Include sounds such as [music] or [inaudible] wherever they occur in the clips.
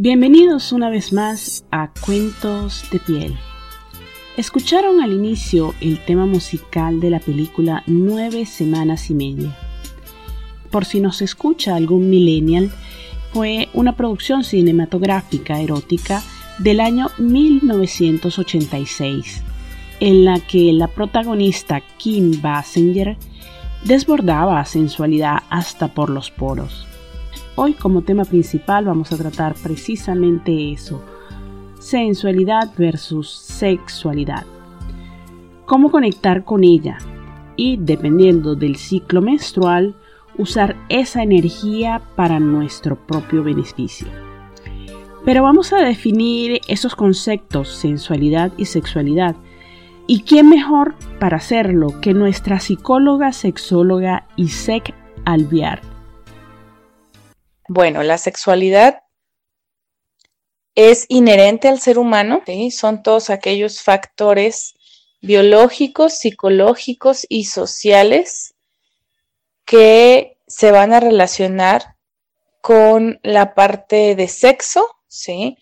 Bienvenidos una vez más a Cuentos de Piel. Escucharon al inicio el tema musical de la película Nueve Semanas y Media. Por si nos escucha algún millennial, fue una producción cinematográfica erótica del año 1986, en la que la protagonista Kim Basinger desbordaba sensualidad hasta por los poros. Hoy como tema principal vamos a tratar precisamente eso, sensualidad versus sexualidad. Cómo conectar con ella y dependiendo del ciclo menstrual, usar esa energía para nuestro propio beneficio. Pero vamos a definir esos conceptos, sensualidad y sexualidad. ¿Y quién mejor para hacerlo que nuestra psicóloga, sexóloga Isek Alviar? Bueno, la sexualidad es inherente al ser humano, son todos aquellos factores biológicos, psicológicos y sociales que se van a relacionar con la parte de sexo, ¿sí?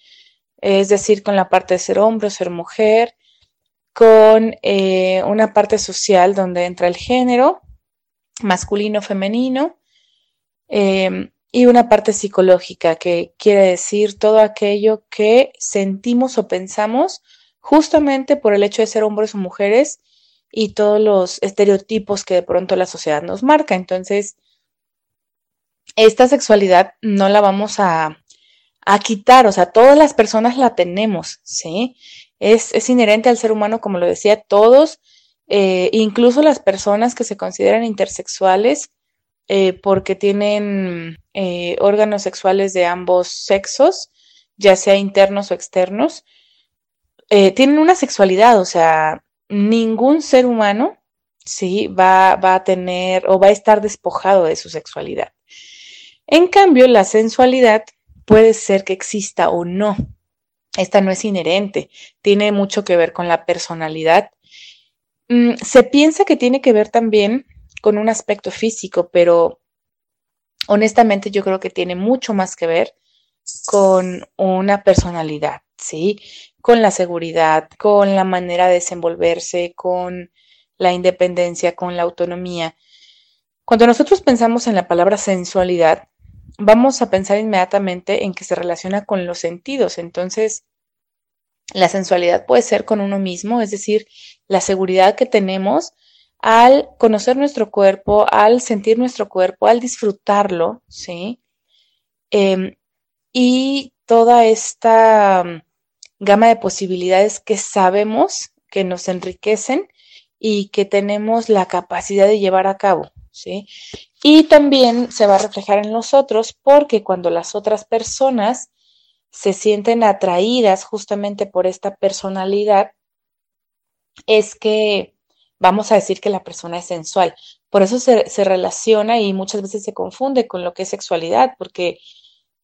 Es decir, con la parte de ser hombre o ser mujer, con eh, una parte social donde entra el género, masculino, femenino, em, y una parte psicológica, que quiere decir todo aquello que sentimos o pensamos justamente por el hecho de ser hombres o mujeres y todos los estereotipos que de pronto la sociedad nos marca. Entonces, esta sexualidad no la vamos a, quitar, o sea, todas las personas la tenemos, ¿sí? Es, inherente al ser humano, como lo decía, todos, eh, incluso las personas que se consideran intersexuales, eh, porque tienen eh, órganos sexuales de ambos sexos, ya sea internos o externos, eh, tienen una sexualidad, o sea, ningún ser humano sí va, va a tener o va a estar despojado de su sexualidad. En cambio, la sensualidad puede ser que exista o no. Esta no es inherente, tiene mucho que ver con la personalidad. Mm, se piensa que tiene que ver también con un aspecto físico, pero honestamente yo creo que tiene mucho más que ver con una personalidad, ¿sí? Con la seguridad, con la manera de desenvolverse, con la independencia, con la autonomía. Cuando nosotros pensamos en la palabra sensualidad, vamos a pensar inmediatamente en que se relaciona con los sentidos. Entonces, la sensualidad puede ser con uno mismo, es decir, la seguridad que tenemos al conocer nuestro cuerpo, al sentir nuestro cuerpo, al disfrutarlo, ¿sí? Em, y toda esta mm, gama de posibilidades que sabemos que nos enriquecen y que tenemos la capacidad de llevar a cabo, ¿sí? Y también se va a reflejar en los otros porque cuando las otras personas se sienten atraídas justamente por esta personalidad, es que vamos a decir que la persona es sensual. Por eso se, relaciona y muchas veces se confunde con lo que es sexualidad, porque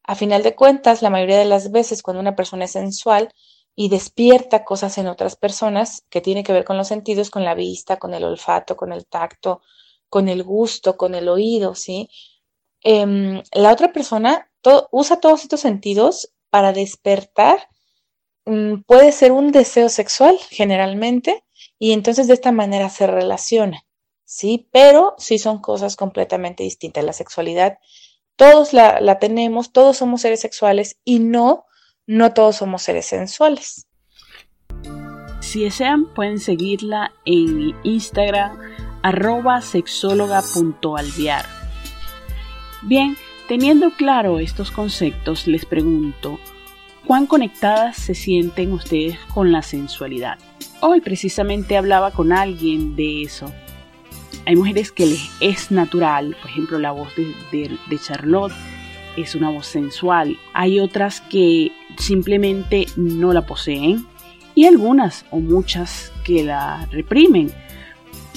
a final de cuentas, la mayoría de las veces cuando una persona es sensual y despierta cosas en otras personas que tiene que ver con los sentidos, con la vista, con el olfato, con el tacto, con el gusto, con el oído, ¿sí? Em, la otra persona usa todos estos sentidos para despertar. Mm, puede ser un deseo sexual generalmente, y entonces de esta manera se relaciona, ¿sí? Pero sí son cosas completamente distintas. La sexualidad, todos la, tenemos, todos somos seres sexuales y no, no todos somos seres sensuales. Si desean, pueden seguirla en Instagram, arroba sexóloga.alviar. Bien, teniendo claro estos conceptos, les pregunto, ¿cuán conectadas se sienten ustedes con la sensualidad? Hoy precisamente hablaba con alguien de eso. Hay mujeres que les es natural, por ejemplo la voz de, Charlotte es una voz sensual. Hay otras que simplemente no la poseen y algunas o muchas que la reprimen,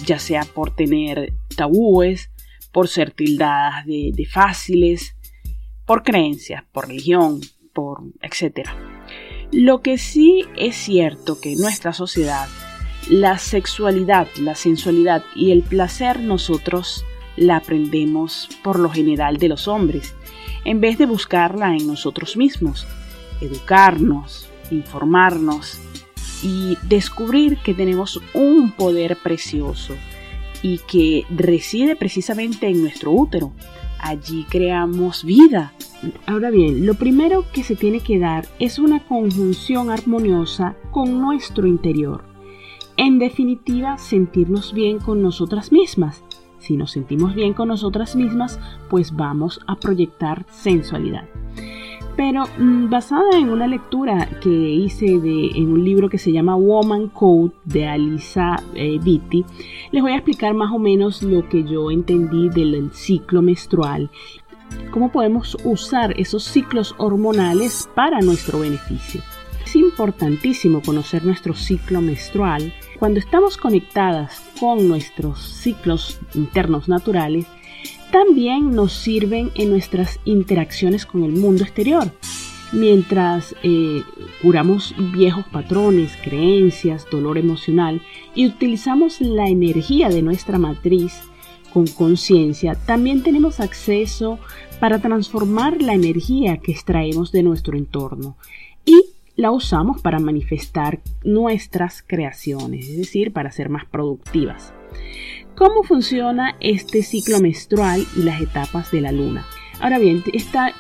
ya sea por tener tabúes, por ser tildadas de, de fáciles, por creencias, por religión, por etcétera. Lo que sí es cierto que en nuestra sociedad, la sexualidad, la sensualidad y el placer nosotros la aprendemos por lo general de los hombres, en vez de buscarla en nosotros mismos. educarnos, informarnos y descubrir que tenemos un poder precioso y que reside precisamente en nuestro útero. Allí creamos vida. Ahora bien, lo primero que se tiene que dar es una conjunción armoniosa con nuestro interior. En definitiva, sentirnos bien con nosotras mismas. Si nos sentimos bien con nosotras mismas, pues vamos a proyectar sensualidad. Pero mm, basada en una lectura que hice de, en un libro que se llama Woman Code de Alisa eh, Vitti, les voy a explicar más o menos lo que yo entendí del ciclo menstrual cómo podemos usar esos ciclos hormonales para nuestro beneficio. Es importantísimo conocer nuestro ciclo menstrual. Cuando estamos conectadas con nuestros ciclos internos naturales, también nos sirven en nuestras interacciones con el mundo exterior. Mientras eh, curamos viejos patrones, creencias, dolor emocional y utilizamos la energía de nuestra matriz con conciencia, también tenemos acceso para transformar la energía que extraemos de nuestro entorno y la usamos para manifestar nuestras creaciones, es decir, para ser más productivas. ¿Cómo funciona este ciclo menstrual y las etapas de la luna? Ahora bien,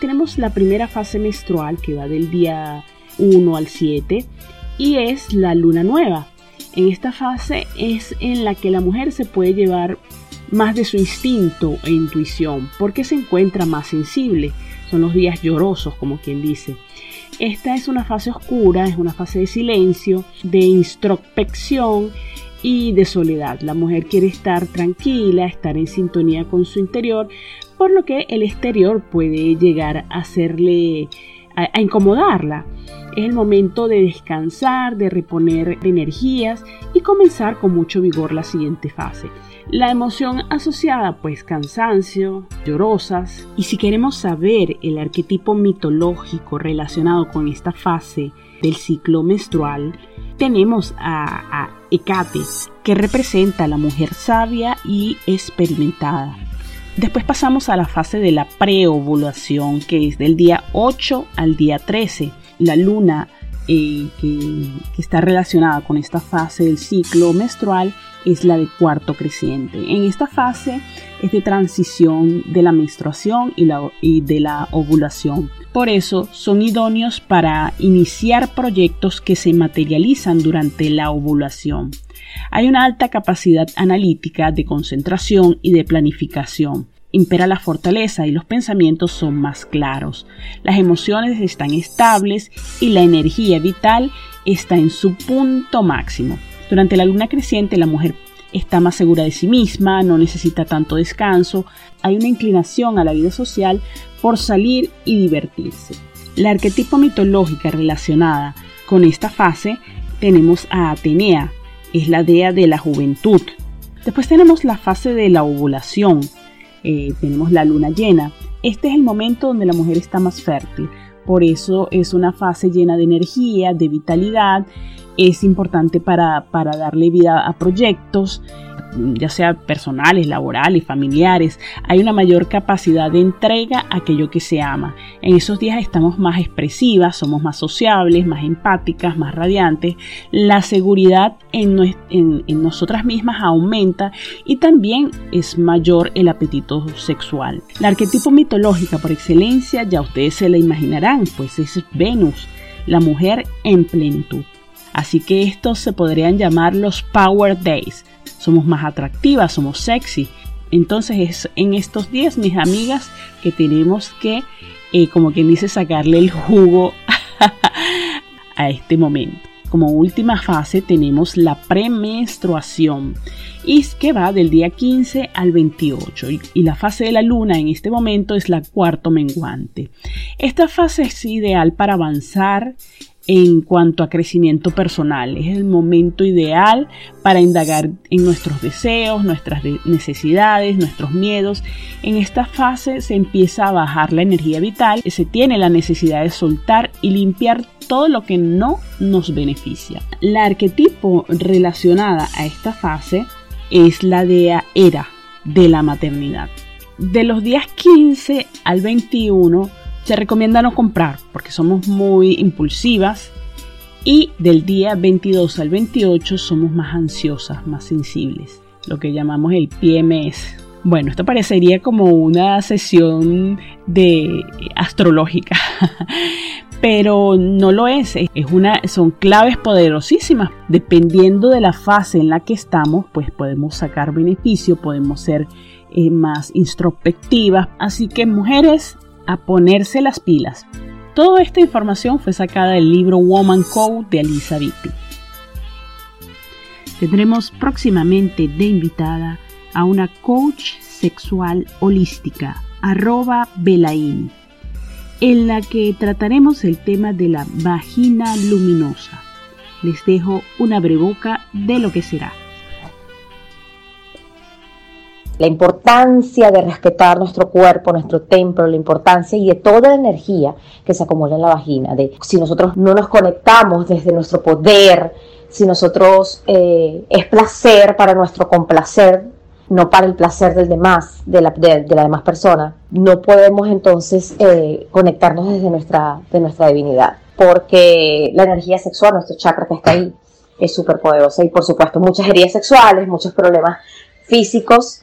tenemos la primera fase menstrual que va del día 1 al 7 y es la luna nueva. En esta fase es en la que la mujer se puede llevar más de su instinto e intuición porque se encuentra más sensible. Son los días llorosos, como quien dice. Esta es una fase oscura, es una fase de silencio, de introspección y de soledad. La mujer quiere estar tranquila, estar en sintonía con su interior, por lo que el exterior puede llegar a hacerle, a, incomodarla. Es el momento de descansar, de reponer energías y comenzar con mucho vigor la siguiente fase. La emoción asociada, pues cansancio, llorosas. Y si queremos saber el arquetipo mitológico relacionado con esta fase del ciclo menstrual, tenemos a, Hecate, que representa a la mujer sabia y experimentada. Después pasamos a la fase de la preovulación, que es del día 8 al día 13. La luna eh, que, está relacionada con esta fase del ciclo menstrual es la de cuarto creciente. En esta fase de transición de la menstruación y, la, y de la ovulación. Por eso son idóneos para iniciar proyectos que se materializan durante la ovulación. Hay una alta capacidad analítica de concentración y de planificación. Impera la fortaleza y los pensamientos son más claros. Las emociones están estables y la energía vital está en su punto máximo. Durante la luna creciente la mujer está más segura de sí misma, no necesita tanto descanso, hay una inclinación a la vida social por salir y divertirse. La arquetipo mitológica relacionada con esta fase tenemos a Atenea, es la dea de la juventud. Después tenemos la fase de la ovulación, eh, tenemos la luna llena. Este es el momento donde la mujer está más fértil, por eso es una fase llena de energía, de vitalidad es importante para, darle vida a proyectos, ya sea personales, laborales, familiares, hay una mayor capacidad de entrega a aquello que se ama. En esos días estamos más expresivas, somos más sociables, más empáticas, más radiantes. La seguridad en, en nosotras mismas aumenta y también es mayor el apetito sexual. La arquetipo mitológica por excelencia, ya ustedes se la imaginarán, pues es Venus, la mujer en plenitud. Así que estos se podrían llamar los Power Days. Somos más atractivas, somos sexy. Entonces es en estos días, mis amigas, que tenemos que, eh, como quien dice, sacarle el jugo [laughs] a este momento. Como última fase tenemos la premenstruación y que va del día 15 al 28 y, la fase de la luna en este momento es la cuarto menguante. Esta fase es ideal para avanzar en cuanto a crecimiento personal. Es el momento ideal para indagar en nuestros deseos, nuestras necesidades, nuestros miedos. En esta fase se empieza a bajar la energía vital, se tiene la necesidad de soltar y limpiar todo lo que no nos beneficia. La arquetipo relacionada a esta fase es la de Era, de la maternidad. De los días 15 al 21 Se recomienda no comprar porque somos muy impulsivas y del día 22 al 28 somos más ansiosas, más sensibles, lo que llamamos el PMS. Bueno, esto parecería como una sesión de astrológica, [laughs] pero no lo es. Es una, son claves poderosísimas. Dependiendo de la fase en la que estamos, pues podemos sacar beneficio, podemos ser eh, más introspectivas. Así que mujeres, a ponerse las pilas. Toda esta información fue sacada del libro Woman Code de Alisa Vitti. Tendremos próximamente de invitada a una coach sexual holística, arroba Belaín, en la que trataremos el tema de la vagina luminosa. Les dejo una breboca de lo que será la importancia de respetar nuestro cuerpo, nuestro templo, la importancia y de toda la energía que se acumula en la vagina, de si nosotros no nos conectamos desde nuestro poder, si nosotros eh, es placer para nuestro complacer, no para el placer del demás, de la, de, la demás persona, no podemos entonces eh, conectarnos desde nuestra, de nuestra divinidad, porque la energía sexual, nuestro chakra que está ahí, es súper poderosa y por supuesto muchas heridas sexuales, muchos problemas físicos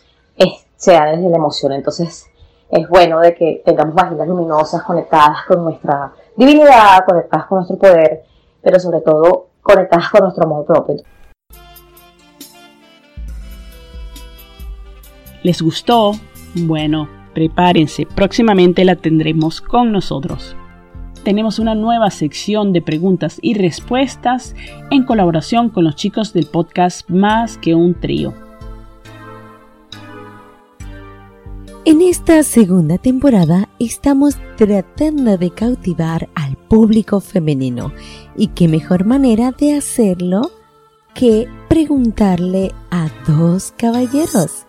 sea desde la emoción. Entonces es bueno de que tengamos vaginas luminosas conectadas con nuestra divinidad, conectadas con nuestro poder, pero sobre todo conectadas con nuestro amor propio. ¿Les gustó? Bueno, prepárense, próximamente la tendremos con nosotros. Tenemos una nueva sección de preguntas y respuestas en colaboración con los chicos del podcast Más que un trío. En esta segunda temporada estamos tratando de cautivar al público femenino y qué mejor manera de hacerlo que preguntarle a dos caballeros.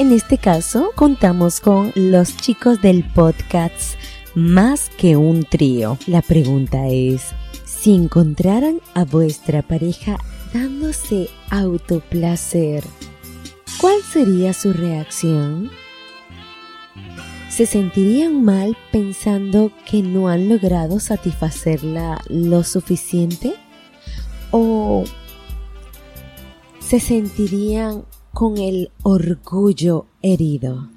En este caso contamos con los chicos del podcast Más que un trío. La pregunta es, si encontraran a vuestra pareja dándose autoplacer, ¿cuál sería su reacción? Se sentirían mal pensando que no han logrado satisfacerla lo suficiente? ¿O se sentirían con el orgullo herido?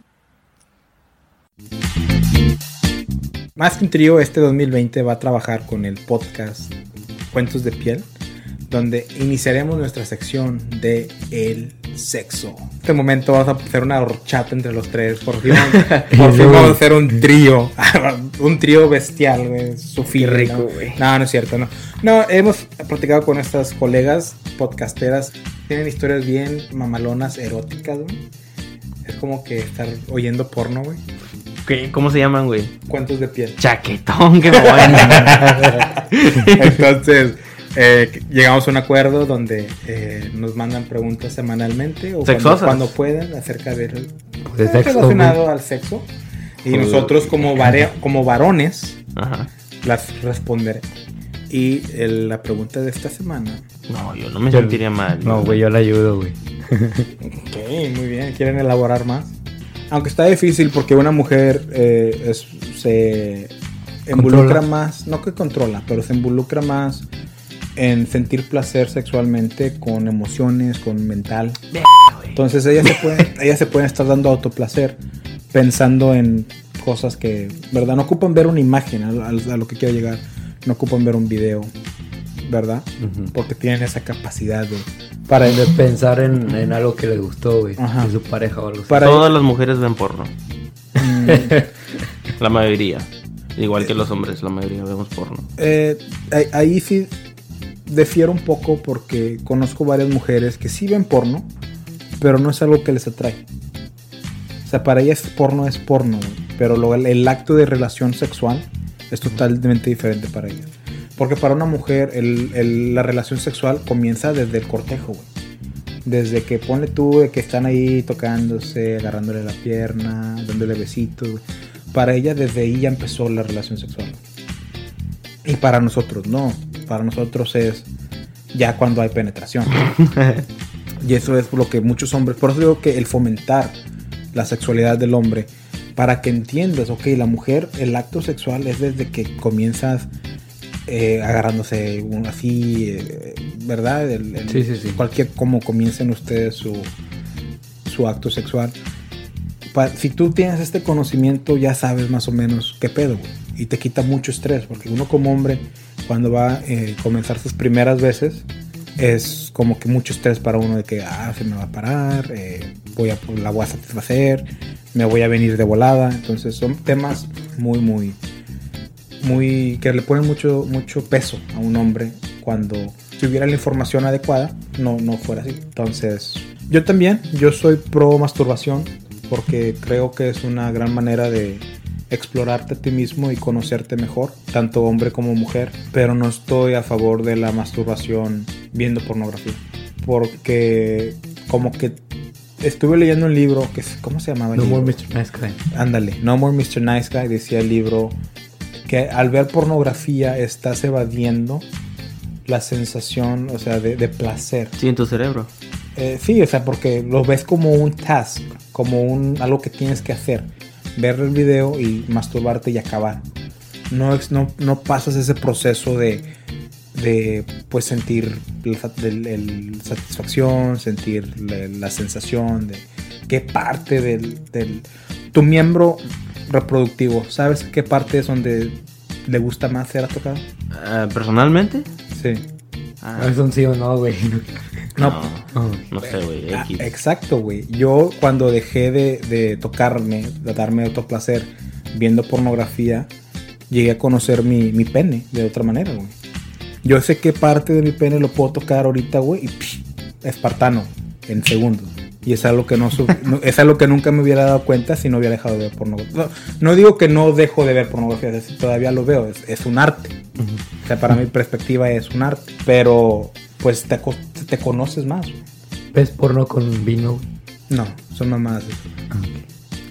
Más que un trío, este 2020 va a trabajar con el podcast Cuentos de Piel, donde iniciaremos nuestra sección de el sexo. En este momento vamos a hacer una horchata entre los tres. Por fin, [laughs] vamos a hacer un trío. [laughs] un trío bestial, güey. Sofía. rico, güey. ¿no? no, es cierto, no. No, hemos platicado con estas colegas podcasteras. Tienen historias bien mamalonas, eróticas, güey. Es como que estar oyendo porno, güey. ¿Qué? ¿Cómo se llaman, güey? Cuentos de piel. Chaquetón, qué bueno. [laughs] Entonces, eh, llegamos a un acuerdo donde eh, nos mandan preguntas semanalmente o cuando, puedan acerca de, de eh, relacionado al sexo y nosotros como, como varones las responderemos. Y la pregunta de esta semana. No, yo no me sentiría mal. No, güey, yo la ayudo, güey. [laughs] ok, muy bien. ¿Quieren elaborar más? Aunque está difícil porque una mujer se involucra más, no que controla, pero se involucra más en sentir placer sexualmente con emociones, con mental. Entonces ellas se pueden, [laughs] ellas se pueden estar dando autoplacer pensando en cosas que, ¿verdad? No ocupan ver una imagen a, lo que quiero llegar. No ocupan ver un video, ¿verdad? Porque tienen esa capacidad de... Para de pensar en, algo que les gustó, güey. De su pareja o algo así. Todas las mujeres ven porno. Mm. [laughs] la mayoría. Igual que los hombres, la mayoría vemos porno. Eh, ahí sí defiero un poco porque conozco varias mujeres que sí ven porno, pero no es algo que les atrae. O sea, para ellas porno es porno, pero lo, el acto de relación sexual es totalmente diferente para ellas. Porque para una mujer la relación sexual comienza desde el cortejo. Desde que pone tú que están ahí tocándose, agarrándole la pierna, dándole besitos. Para ella desde ahí ya empezó la relación sexual. Y para nosotros no para nosotros es ya cuando hay penetración. [laughs] y eso es lo que muchos hombres, por eso digo que el fomentar la sexualidad del hombre para que entiendas, ok, la mujer, el acto sexual es desde que comienzas eh, agarrándose así, eh, ¿verdad? sí, sí, sí. Cualquier, como comiencen ustedes su, su acto sexual. si tú tienes este conocimiento, ya sabes más o menos qué pedo, Y te quita mucho estrés, porque uno como hombre, cuando va a eh, comenzar sus primeras veces, es como que mucho estrés para uno de que, ah, se me va a parar, voy a, la voy a satisfacer, me voy a venir de volada. Entonces son temas muy, muy, muy que le ponen mucho, mucho peso a un hombre cuando si hubiera la información adecuada no, no fuera así. Entonces, yo también, yo soy pro masturbación porque creo que es una gran manera de explorarte a ti mismo y conocerte mejor, tanto hombre como mujer, pero no estoy a favor de la masturbación viendo pornografía, porque como que estuve leyendo un libro que ¿cómo se llamaba? no More Mr. Nice Guy. Ándale, No More Mr. Nice Guy decía el libro que al ver pornografía estás evadiendo la sensación, o sea, de, placer. Sí, en tu cerebro. Eh, sí, o sea, porque lo ves como un task, como un algo que tienes que hacer. Ver el video y masturbarte y acabar. No, no, no pasas ese proceso de, de pues sentir el, satisfacción, sentir la, sensación de qué parte del, del tu miembro reproductivo. ¿Sabes qué parte es donde le gusta más ser tocado? Uh, ¿Personalmente? Sí. Ah. ¿Es un sí o no, güey? No, no, sé, güey. Ah, exacto, güey. Yo cuando dejé de, de, tocarme, de darme otro placer viendo pornografía, llegué a conocer mi, mi pene de otra manera, güey. Yo sé qué parte de mi pene lo puedo tocar ahorita, güey, y espartano, en segundos. Y es algo que no, es algo que nunca me hubiera dado cuenta si no hubiera dejado de ver pornografía. No, digo que no dejo de ver pornografía, es todavía lo veo, es, un arte. O sea, para mi perspectiva es un arte. Pero pues te, te conoces más. ¿Ves porno con vino? No, son mamadas.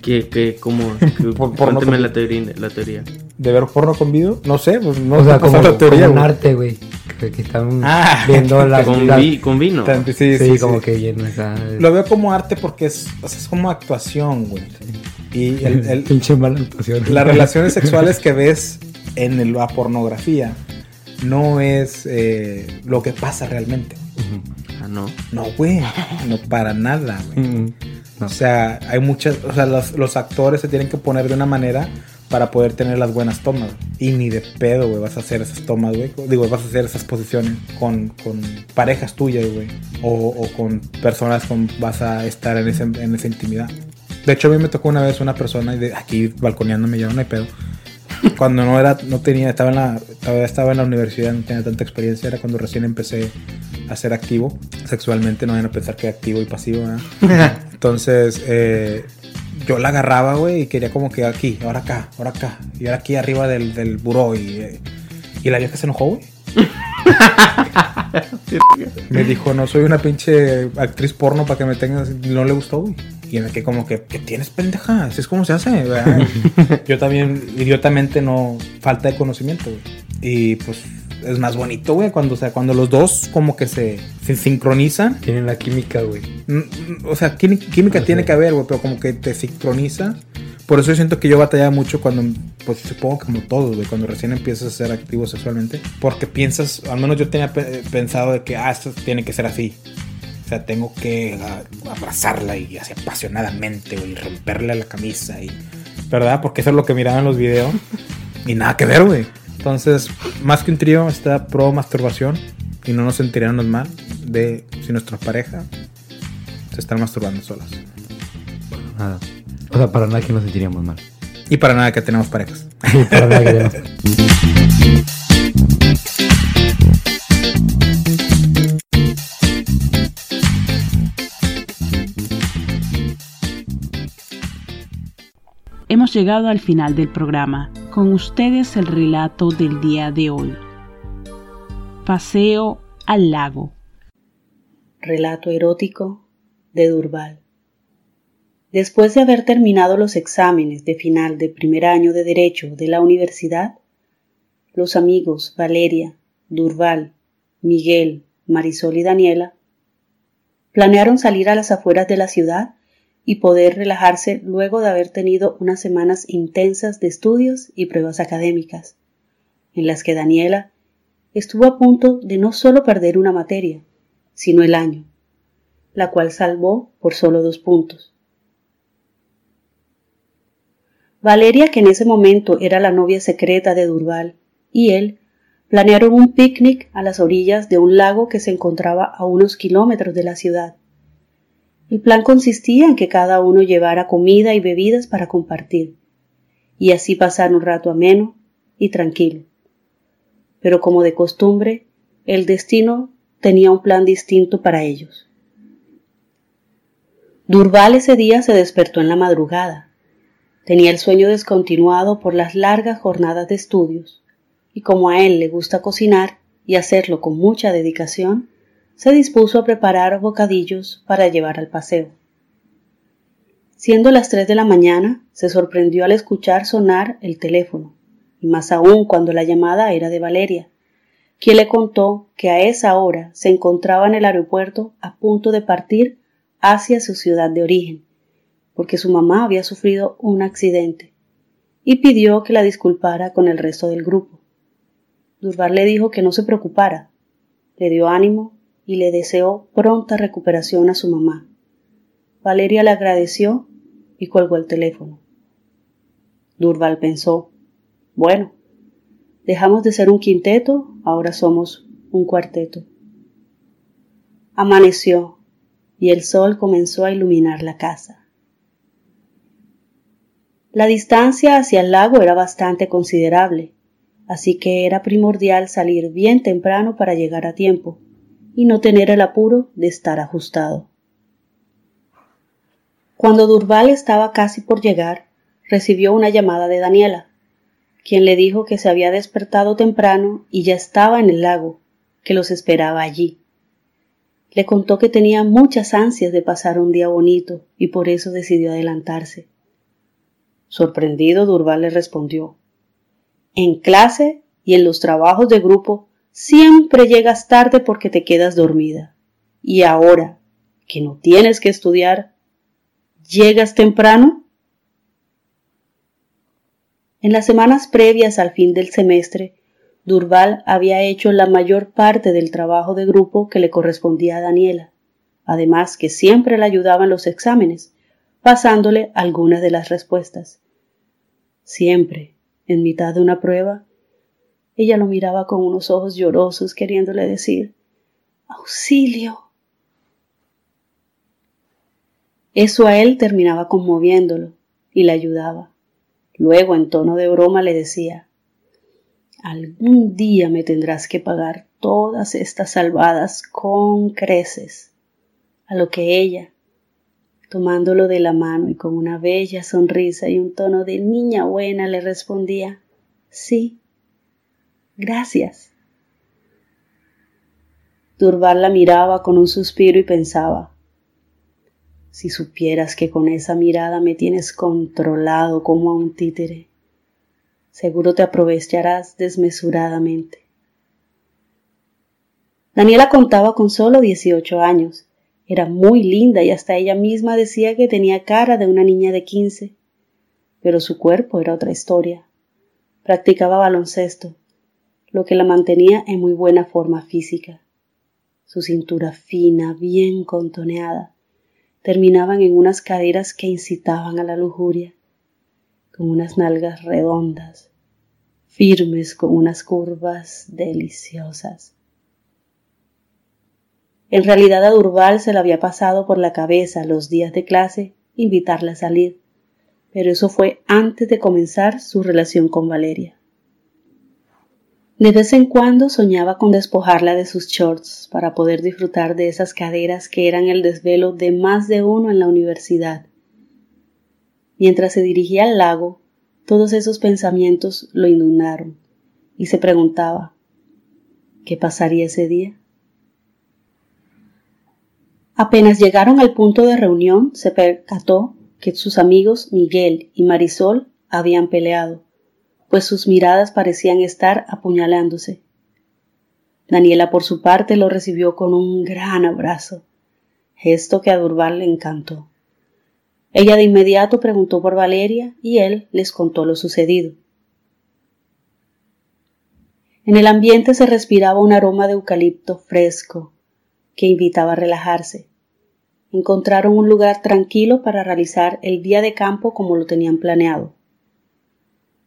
¿Qué, qué, cómo? [laughs] porno con... la teoría, la teoría. ¿De ver porno con vino? No sé, pues no o sea, como, la teoría, como un arte, güey que, están ah, [laughs] viendo la, con, con vino. Sí, sí, como que lleno Lo veo como arte porque es, es como actuación, güey. Y el, el [laughs] pinche mala actuación. Las [laughs] relaciones sexuales que ves en la pornografía no es eh, lo que pasa realmente. Ah, no. No, güey. No para nada, güey. O sea, hay muchas. O sea, los, los actores se tienen que poner de una manera para poder tener las buenas tomas. Y ni de pedo, güey, vas a hacer esas tomas, güey. Digo, vas a hacer esas posiciones con, con parejas tuyas, güey. O, o, con personas con vas a estar en, ese, en esa intimidad. De hecho, a mí me tocó una vez una persona, y de, aquí balconeándome yo, no hay pedo. Cuando no era, no tenía, estaba en la, todavía estaba en la universidad, no tenía tanta experiencia, era cuando recién empecé a ser activo sexualmente, no vayan a pensar que activo y pasivo, ¿verdad? [laughs] Entonces, eh, yo la agarraba, güey, y quería como que aquí, ahora acá, ahora acá. Y ahora aquí arriba del, del buró. Y, eh, y la vieja se enojó, güey. [laughs] me dijo, no soy una pinche actriz porno para que me tengas. No le gustó, güey. Y me quedé como que, ¿qué tienes, pendeja? Así es como se hace, [laughs] Yo también, idiotamente, no. Falta de conocimiento, güey. Y pues es más bonito, güey, cuando, o sea, cuando los dos como que se, se sincronizan. Tienen la química, güey. Mm, o sea, química tiene que haber, güey, pero como que te sincroniza. Por eso yo siento que yo batallaba mucho cuando, pues supongo como todos, güey, cuando recién empiezas a ser activo sexualmente. Porque piensas, al menos yo tenía pensado de que, ah, esto tiene que ser así. O sea, tengo que ah, abrazarla y así apasionadamente, güey, y romperle la camisa y... ¿Verdad? Porque eso es lo que miraban en los videos. Y nada que ver, güey. Entonces, más que un trío, está pro masturbación y no nos sentiríamos mal de si nuestra pareja se están masturbando solas. Nada. O sea, para nada que nos sentiríamos mal. Y para nada que tenemos parejas. Y para nada que tenemos. [laughs] Hemos llegado al final del programa. Con ustedes el relato del día de hoy. Paseo al lago. Relato erótico de Durval. Después de haber terminado los exámenes de final de primer año de Derecho de la universidad, los amigos Valeria, Durval, Miguel, Marisol y Daniela planearon salir a las afueras de la ciudad y poder relajarse luego de haber tenido unas semanas intensas de estudios y pruebas académicas, en las que Daniela estuvo a punto de no solo perder una materia, sino el año, la cual salvó por solo dos puntos. Valeria, que en ese momento era la novia secreta de Durval, y él planearon un picnic a las orillas de un lago que se encontraba a unos kilómetros de la ciudad. El plan consistía en que cada uno llevara comida y bebidas para compartir, y así pasar un rato ameno y tranquilo. Pero como de costumbre, el destino tenía un plan distinto para ellos. Durval ese día se despertó en la madrugada. Tenía el sueño descontinuado por las largas jornadas de estudios, y como a él le gusta cocinar y hacerlo con mucha dedicación, se dispuso a preparar bocadillos para llevar al paseo. Siendo las tres de la mañana, se sorprendió al escuchar sonar el teléfono, y más aún cuando la llamada era de Valeria, quien le contó que a esa hora se encontraba en el aeropuerto a punto de partir hacia su ciudad de origen, porque su mamá había sufrido un accidente, y pidió que la disculpara con el resto del grupo. Durbar le dijo que no se preocupara, le dio ánimo y le deseó pronta recuperación a su mamá. Valeria le agradeció y colgó el teléfono. Durval pensó, bueno, dejamos de ser un quinteto, ahora somos un cuarteto. Amaneció y el sol comenzó a iluminar la casa. La distancia hacia el lago era bastante considerable, así que era primordial salir bien temprano para llegar a tiempo y no tener el apuro de estar ajustado. Cuando Durval estaba casi por llegar, recibió una llamada de Daniela, quien le dijo que se había despertado temprano y ya estaba en el lago, que los esperaba allí. Le contó que tenía muchas ansias de pasar un día bonito y por eso decidió adelantarse. Sorprendido, Durval le respondió en clase y en los trabajos de grupo siempre llegas tarde porque te quedas dormida. Y ahora, que no tienes que estudiar, ¿llegas temprano? En las semanas previas al fin del semestre, Durval había hecho la mayor parte del trabajo de grupo que le correspondía a Daniela, además que siempre le ayudaba en los exámenes, pasándole algunas de las respuestas. Siempre, en mitad de una prueba, ella lo miraba con unos ojos llorosos queriéndole decir, auxilio. Eso a él terminaba conmoviéndolo y le ayudaba. Luego, en tono de broma, le decía, algún día me tendrás que pagar todas estas salvadas con creces. A lo que ella, tomándolo de la mano y con una bella sonrisa y un tono de niña buena le respondía, sí, gracias. Durval la miraba con un suspiro y pensaba, si supieras que con esa mirada me tienes controlado como a un títere, seguro te aprovecharás desmesuradamente. Daniela contaba con solo 18 años era muy linda y hasta ella misma decía que tenía cara de una niña de quince. Pero su cuerpo era otra historia. Practicaba baloncesto, lo que la mantenía en muy buena forma física. Su cintura fina, bien contoneada, terminaban en unas caderas que incitaban a la lujuria, con unas nalgas redondas, firmes con unas curvas deliciosas. En realidad a Durval se le había pasado por la cabeza los días de clase invitarla a salir, pero eso fue antes de comenzar su relación con Valeria. De vez en cuando soñaba con despojarla de sus shorts para poder disfrutar de esas caderas que eran el desvelo de más de uno en la universidad. Mientras se dirigía al lago, todos esos pensamientos lo inundaron y se preguntaba ¿qué pasaría ese día? Apenas llegaron al punto de reunión, se percató que sus amigos Miguel y Marisol habían peleado, pues sus miradas parecían estar apuñalándose. Daniela por su parte lo recibió con un gran abrazo, gesto que a Durval le encantó. Ella de inmediato preguntó por Valeria y él les contó lo sucedido. En el ambiente se respiraba un aroma de eucalipto fresco que invitaba a relajarse. Encontraron un lugar tranquilo para realizar el día de campo como lo tenían planeado.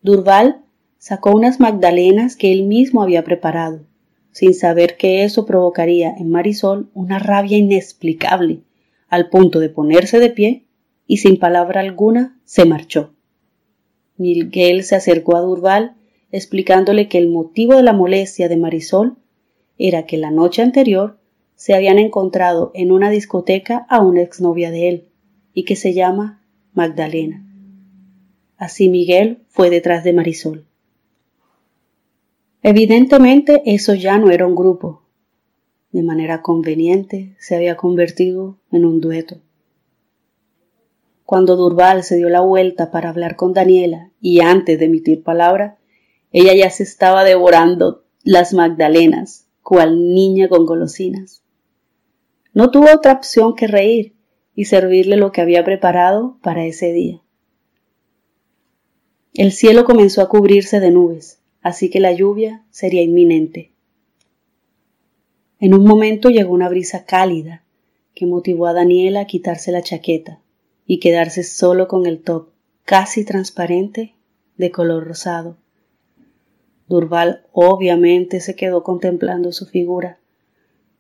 Durval sacó unas magdalenas que él mismo había preparado, sin saber que eso provocaría en Marisol una rabia inexplicable, al punto de ponerse de pie y sin palabra alguna se marchó. Miguel se acercó a Durval explicándole que el motivo de la molestia de Marisol era que la noche anterior se habían encontrado en una discoteca a una exnovia de él y que se llama Magdalena. Así Miguel fue detrás de Marisol. Evidentemente eso ya no era un grupo. De manera conveniente se había convertido en un dueto. Cuando Durval se dio la vuelta para hablar con Daniela y antes de emitir palabra, ella ya se estaba devorando las magdalenas, cual niña con golosinas. No tuvo otra opción que reír y servirle lo que había preparado para ese día. El cielo comenzó a cubrirse de nubes, así que la lluvia sería inminente. En un momento llegó una brisa cálida que motivó a Daniela a quitarse la chaqueta y quedarse solo con el top casi transparente de color rosado. Durval obviamente se quedó contemplando su figura.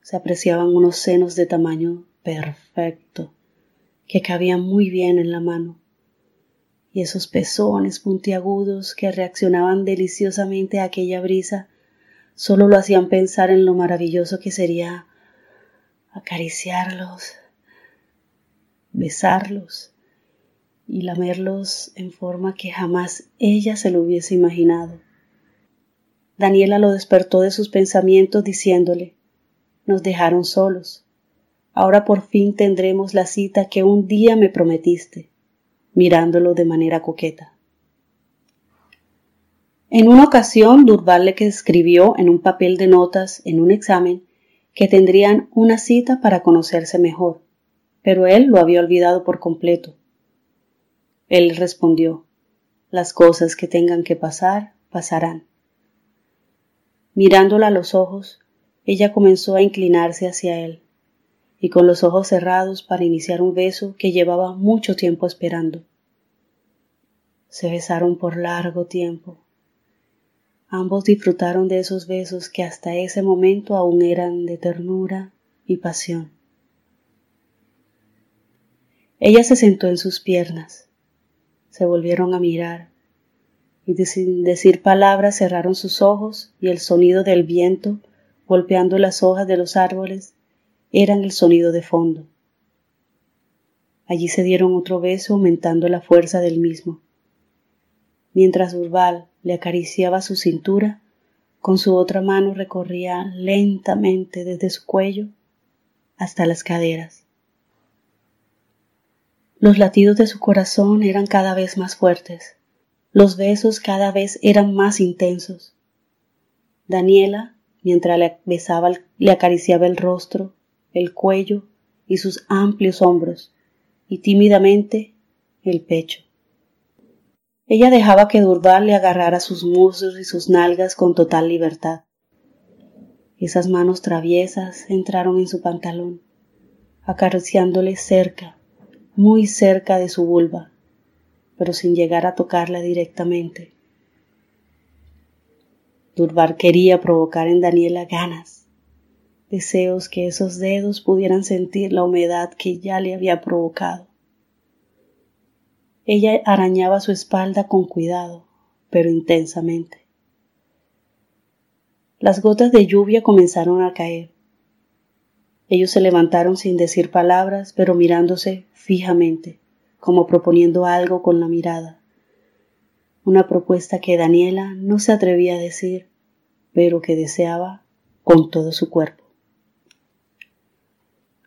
Se apreciaban unos senos de tamaño perfecto, que cabían muy bien en la mano, y esos pezones puntiagudos que reaccionaban deliciosamente a aquella brisa solo lo hacían pensar en lo maravilloso que sería acariciarlos, besarlos y lamerlos en forma que jamás ella se lo hubiese imaginado. Daniela lo despertó de sus pensamientos diciéndole, nos dejaron solos. Ahora por fin tendremos la cita que un día me prometiste, mirándolo de manera coqueta. En una ocasión, Durval le escribió en un papel de notas en un examen que tendrían una cita para conocerse mejor, pero él lo había olvidado por completo. Él respondió, las cosas que tengan que pasar, pasarán. Mirándola a los ojos, ella comenzó a inclinarse hacia él, y con los ojos cerrados para iniciar un beso que llevaba mucho tiempo esperando. Se besaron por largo tiempo. Ambos disfrutaron de esos besos que hasta ese momento aún eran de ternura y pasión. Ella se sentó en sus piernas. Se volvieron a mirar y sin decir palabras cerraron sus ojos y el sonido del viento golpeando las hojas de los árboles eran el sonido de fondo. Allí se dieron otro beso aumentando la fuerza del mismo. Mientras Urbal le acariciaba su cintura, con su otra mano recorría lentamente desde su cuello hasta las caderas. Los latidos de su corazón eran cada vez más fuertes. Los besos cada vez eran más intensos. Daniela, mientras le besaba, le acariciaba el rostro, el cuello y sus amplios hombros, y tímidamente el pecho. Ella dejaba que Durval le agarrara sus muslos y sus nalgas con total libertad. Esas manos traviesas entraron en su pantalón, acariciándole cerca, muy cerca de su vulva pero sin llegar a tocarla directamente. Durbar quería provocar en Daniela ganas, deseos que esos dedos pudieran sentir la humedad que ya le había provocado. Ella arañaba su espalda con cuidado, pero intensamente. Las gotas de lluvia comenzaron a caer. Ellos se levantaron sin decir palabras, pero mirándose fijamente como proponiendo algo con la mirada. Una propuesta que Daniela no se atrevía a decir, pero que deseaba con todo su cuerpo.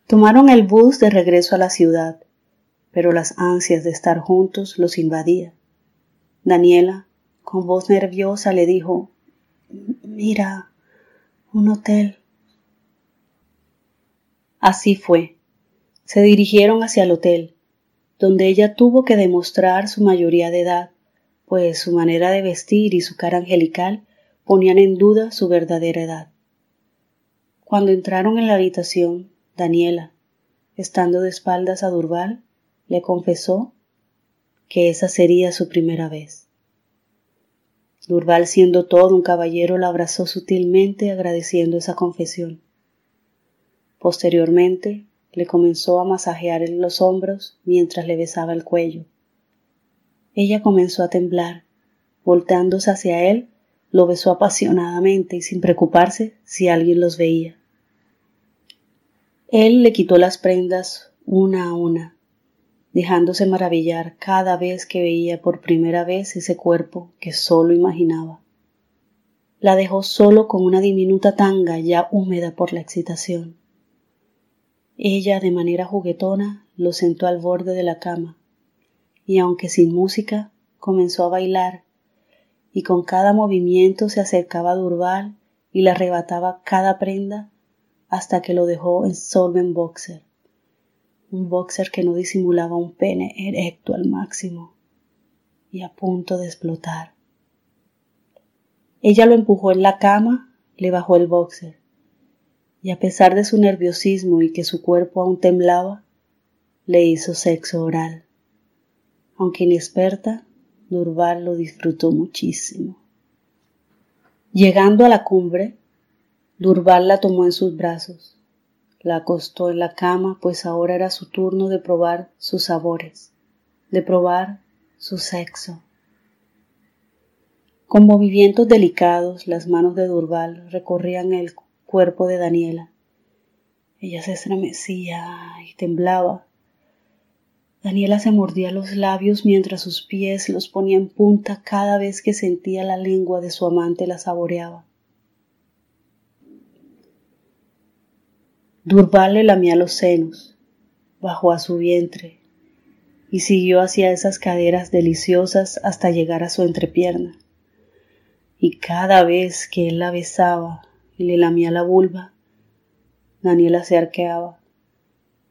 Tomaron el bus de regreso a la ciudad, pero las ansias de estar juntos los invadía. Daniela, con voz nerviosa, le dijo, Mira, un hotel. Así fue. Se dirigieron hacia el hotel, donde ella tuvo que demostrar su mayoría de edad, pues su manera de vestir y su cara angelical ponían en duda su verdadera edad. Cuando entraron en la habitación, Daniela, estando de espaldas a Durval, le confesó que esa sería su primera vez. Durval, siendo todo un caballero, la abrazó sutilmente agradeciendo esa confesión. Posteriormente, le comenzó a masajear en los hombros mientras le besaba el cuello. Ella comenzó a temblar. Voltándose hacia él, lo besó apasionadamente y sin preocuparse si alguien los veía. Él le quitó las prendas una a una, dejándose maravillar cada vez que veía por primera vez ese cuerpo que solo imaginaba. La dejó solo con una diminuta tanga ya húmeda por la excitación. Ella, de manera juguetona, lo sentó al borde de la cama, y aunque sin música, comenzó a bailar, y con cada movimiento se acercaba a Durval y le arrebataba cada prenda hasta que lo dejó en solo en boxer, un boxer que no disimulaba un pene erecto al máximo y a punto de explotar. Ella lo empujó en la cama, le bajó el boxer, y a pesar de su nerviosismo y que su cuerpo aún temblaba, le hizo sexo oral. Aunque inexperta, Durval lo disfrutó muchísimo. Llegando a la cumbre, Durval la tomó en sus brazos, la acostó en la cama, pues ahora era su turno de probar sus sabores, de probar su sexo. Con movimientos delicados, las manos de Durval recorrían el cuerpo de Daniela. Ella se estremecía y temblaba. Daniela se mordía los labios mientras sus pies los ponía en punta cada vez que sentía la lengua de su amante la saboreaba. Durval le lamía los senos, bajó a su vientre y siguió hacia esas caderas deliciosas hasta llegar a su entrepierna. Y cada vez que él la besaba, y le lamía la vulva. Daniela se arqueaba,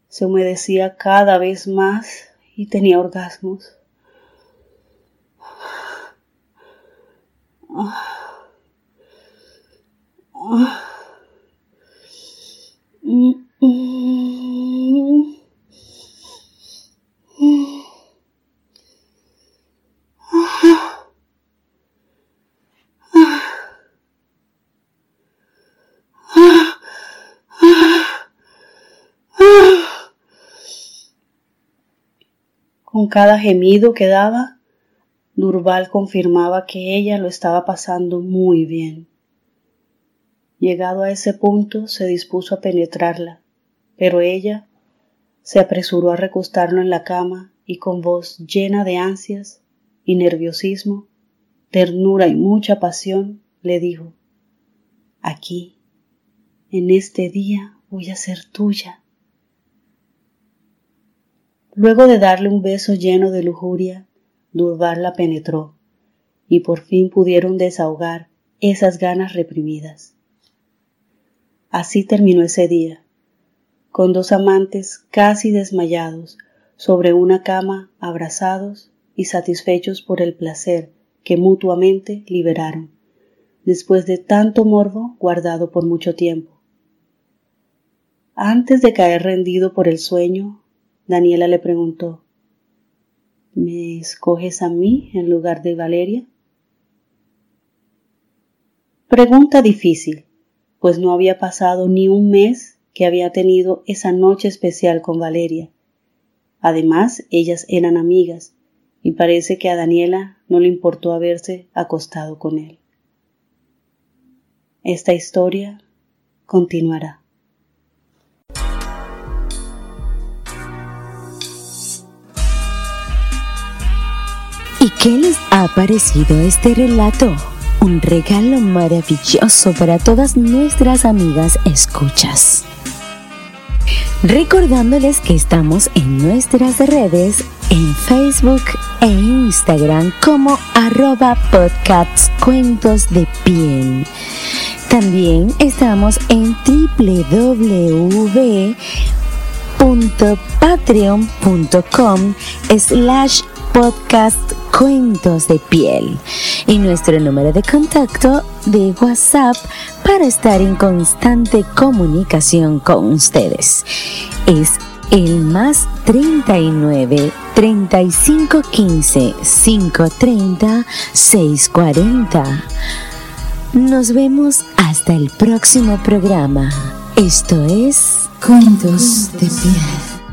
se humedecía cada vez más y tenía orgasmos. Con cada gemido que daba, Durval confirmaba que ella lo estaba pasando muy bien. Llegado a ese punto, se dispuso a penetrarla, pero ella se apresuró a recostarlo en la cama y con voz llena de ansias y nerviosismo, ternura y mucha pasión, le dijo, Aquí, en este día, voy a ser tuya. Luego de darle un beso lleno de lujuria, Durbar la penetró, y por fin pudieron desahogar esas ganas reprimidas. Así terminó ese día, con dos amantes casi desmayados sobre una cama, abrazados y satisfechos por el placer que mutuamente liberaron, después de tanto morbo guardado por mucho tiempo. Antes de caer rendido por el sueño, Daniela le preguntó, ¿me escoges a mí en lugar de Valeria? Pregunta difícil, pues no había pasado ni un mes que había tenido esa noche especial con Valeria. Además, ellas eran amigas, y parece que a Daniela no le importó haberse acostado con él. Esta historia continuará. ¿Y qué les ha parecido este relato? Un regalo maravilloso para todas nuestras amigas escuchas. Recordándoles que estamos en nuestras redes, en Facebook e Instagram como arroba podcasts cuentos de piel. También estamos en www www.patreon.com slash podcast Cuentos de Piel y nuestro número de contacto de WhatsApp para estar en constante comunicación con ustedes. Es el más 39 35 15 530 640. Nos vemos hasta el próximo programa. Esto es Cuentos de Piel.